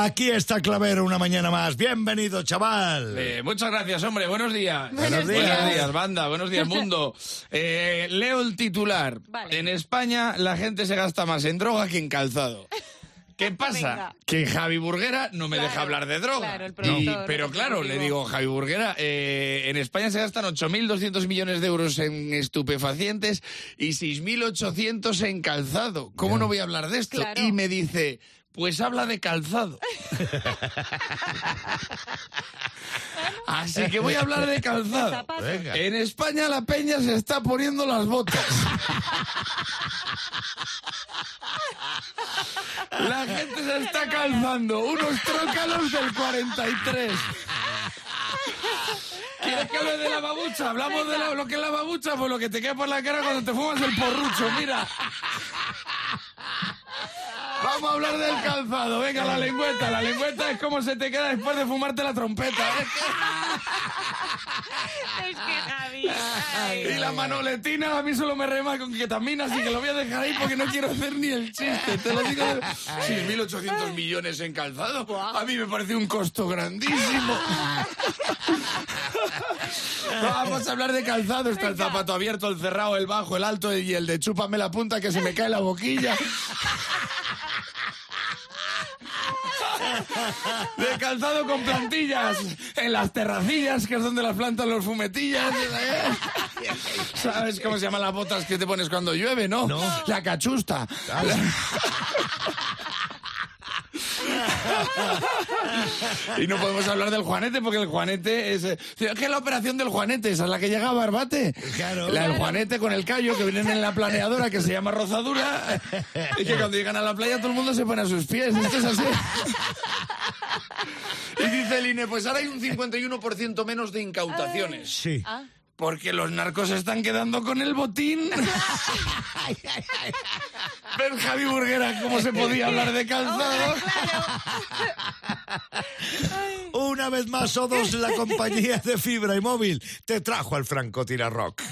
Aquí está Clavero una mañana más. Bienvenido, chaval. Eh, muchas gracias, hombre. Buenos días. Buenos días. Buenos días, banda. Buenos días, mundo. Eh, leo el titular. Vale. En España la gente se gasta más en droga que en calzado. ¿Qué pasa? Venga. Que Javi Burguera no me Claro, deja hablar de droga. claro, el Y- pero claro, le digo, Javi Burguera, eh, en España se gastan 8.200 millones de euros en estupefacientes y 6.800 en calzado. ¿Cómo no voy a hablar de esto? Claro. Y me dice, pues habla de calzado. Así que voy a hablar de calzado. En España la peña se está poniendo las botas. La gente se está calzando unos trócalos del 43. ¿Quieres que hable de la babucha? Hablamos de la- lo que es la babucha, pues lo que te queda por la cara cuando te fumas el porrucho, mira. Vamos a hablar del calzado. Venga, la lengüeta. La lengüeta es como se te queda después de fumarte la trompeta. Es que Javi. ay. Y la manoletina a mí solo me rema con ketamina, así que lo voy a dejar ahí porque no quiero hacer ni el chiste. Te lo digo. de- 6.800 millones en calzado. A mí me parece un costo grandísimo. Vamos a hablar de calzado. Está el zapato abierto, el cerrado, el bajo, el alto y el de chúpame la punta que se me cae la boquilla. De calzado con plantillas en las terracillas, que es donde las plantan los fumetillas. ¿eh? ¿Sabes cómo se llaman las botas que te pones cuando llueve, no? No. La cachusta. Y no podemos hablar del Juanete porque el Juanete es... eh, ¿Qué es la operación del Juanete? Esa es la que llega a Barbate. Claro. La del Juanete con el callo que vienen en la planeadora que se llama rozadura y que cuando llegan a la playa todo el mundo se pone a sus pies. Esto es así. Y dice el INE, pues ahora hay un 51% menos de incautaciones. Sí. Ah, Porque los narcos se están quedando con el botín. ¿Ves, Javi Burguera, cómo se podía hablar de calzado? Una vez más, Odos, la compañía de fibra y móvil, te trajo al francotirador rock.